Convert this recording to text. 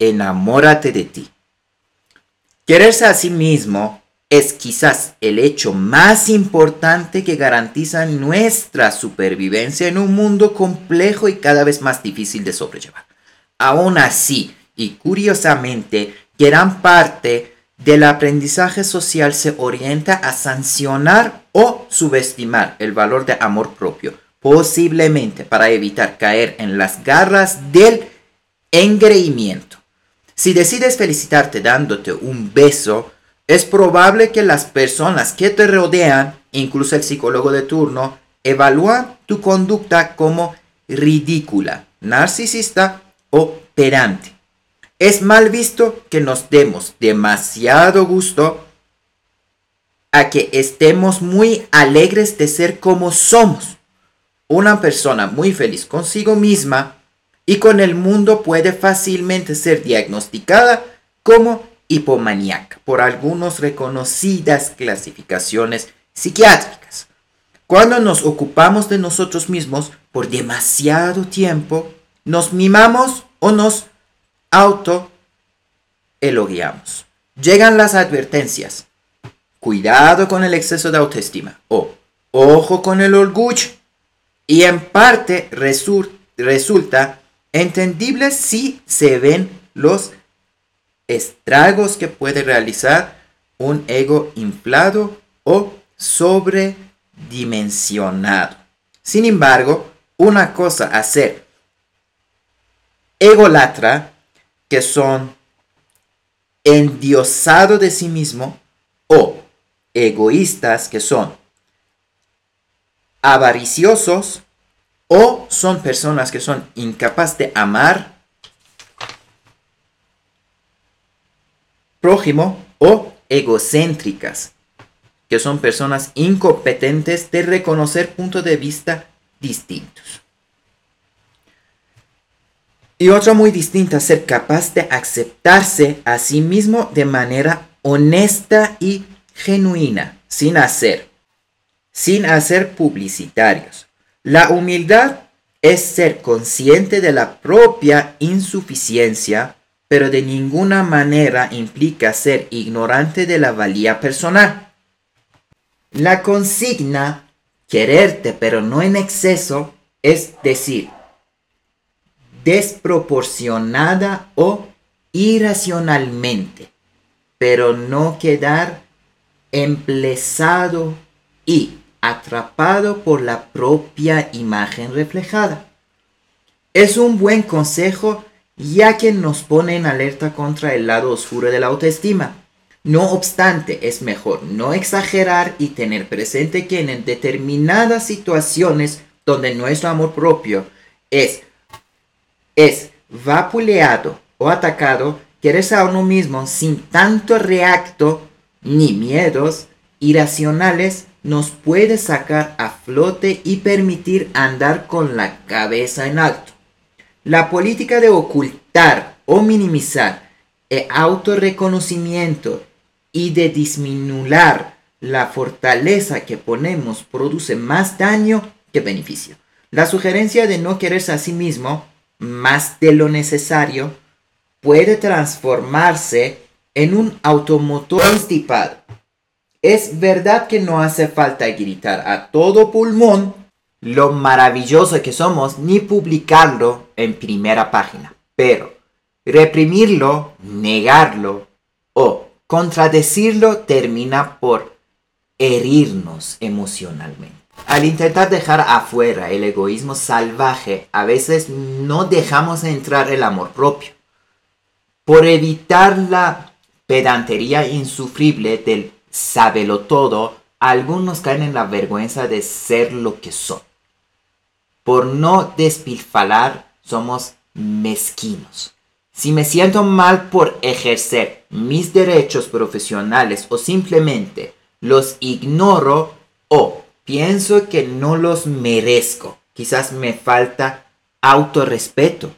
enamórate de ti. Quererse a sí mismo es quizás el hecho más importante que garantiza nuestra supervivencia en un mundo complejo y cada vez más difícil de sobrellevar. Aún así, y curiosamente, gran parte del aprendizaje social se orienta a sancionar o subestimar el valor de amor propio, posiblemente para evitar caer en las garras del engreimiento. Si decides felicitarte dándote un beso, es probable que las personas que te rodean, incluso el psicólogo de turno, evalúan tu conducta como ridícula, narcisista o pedante. Es mal visto que nos demos demasiado gusto a que estemos muy alegres de ser como somos. Una persona muy feliz consigo misma y con el mundo puede fácilmente ser diagnosticada como hipomaníaca por algunas reconocidas clasificaciones psiquiátricas. Cuando nos ocupamos de nosotros mismos por demasiado tiempo, nos mimamos o nos auto elogiamos. Llegan las advertencias. Cuidado con el exceso de autoestima o ojo con el orgullo. Y en parte resulta Entendible si se ven los estragos que puede realizar un ego inflado o sobredimensionado. Sin embargo, una cosa a ser egolatra, que son endiosado de sí mismo, o egoístas, que son avariciosos, o son personas que son incapaces de amar prójimo o egocéntricas, que son personas incompetentes de reconocer puntos de vista distintos. Y otra muy distinta, ser capaz de aceptarse a sí mismo de manera honesta y genuina, sin hacer, sin hacer publicitarios, la humildad es ser consciente de la propia insuficiencia, pero de ninguna manera implica ser ignorante de la valía personal. La consigna quererte pero no en exceso es decir, desproporcionada o irracionalmente, pero no quedar emplezado y atrapado por la propia imagen reflejada. Es un buen consejo ya que nos pone en alerta contra el lado oscuro de la autoestima. No obstante, es mejor no exagerar y tener presente que en determinadas situaciones donde nuestro amor propio es, es vapuleado o atacado, quererse a uno mismo sin tanto reacto ni miedos irracionales nos puede sacar a flote y permitir andar con la cabeza en alto. La política de ocultar o minimizar el autorreconocimiento y de disminuir la fortaleza que ponemos produce más daño que beneficio. La sugerencia de no quererse a sí mismo más de lo necesario puede transformarse en un automotor constipado es verdad que no hace falta gritar a todo pulmón lo maravilloso que somos ni publicarlo en primera página, pero reprimirlo, negarlo o contradecirlo termina por herirnos emocionalmente. Al intentar dejar afuera el egoísmo salvaje, a veces no dejamos entrar el amor propio. Por evitar la pedantería insufrible del sábelo todo, algunos caen en la vergüenza de ser lo que son. Por no despilfalar, somos mezquinos. Si me siento mal por ejercer mis derechos profesionales o simplemente los ignoro o pienso que no los merezco, quizás me falta autorrespeto.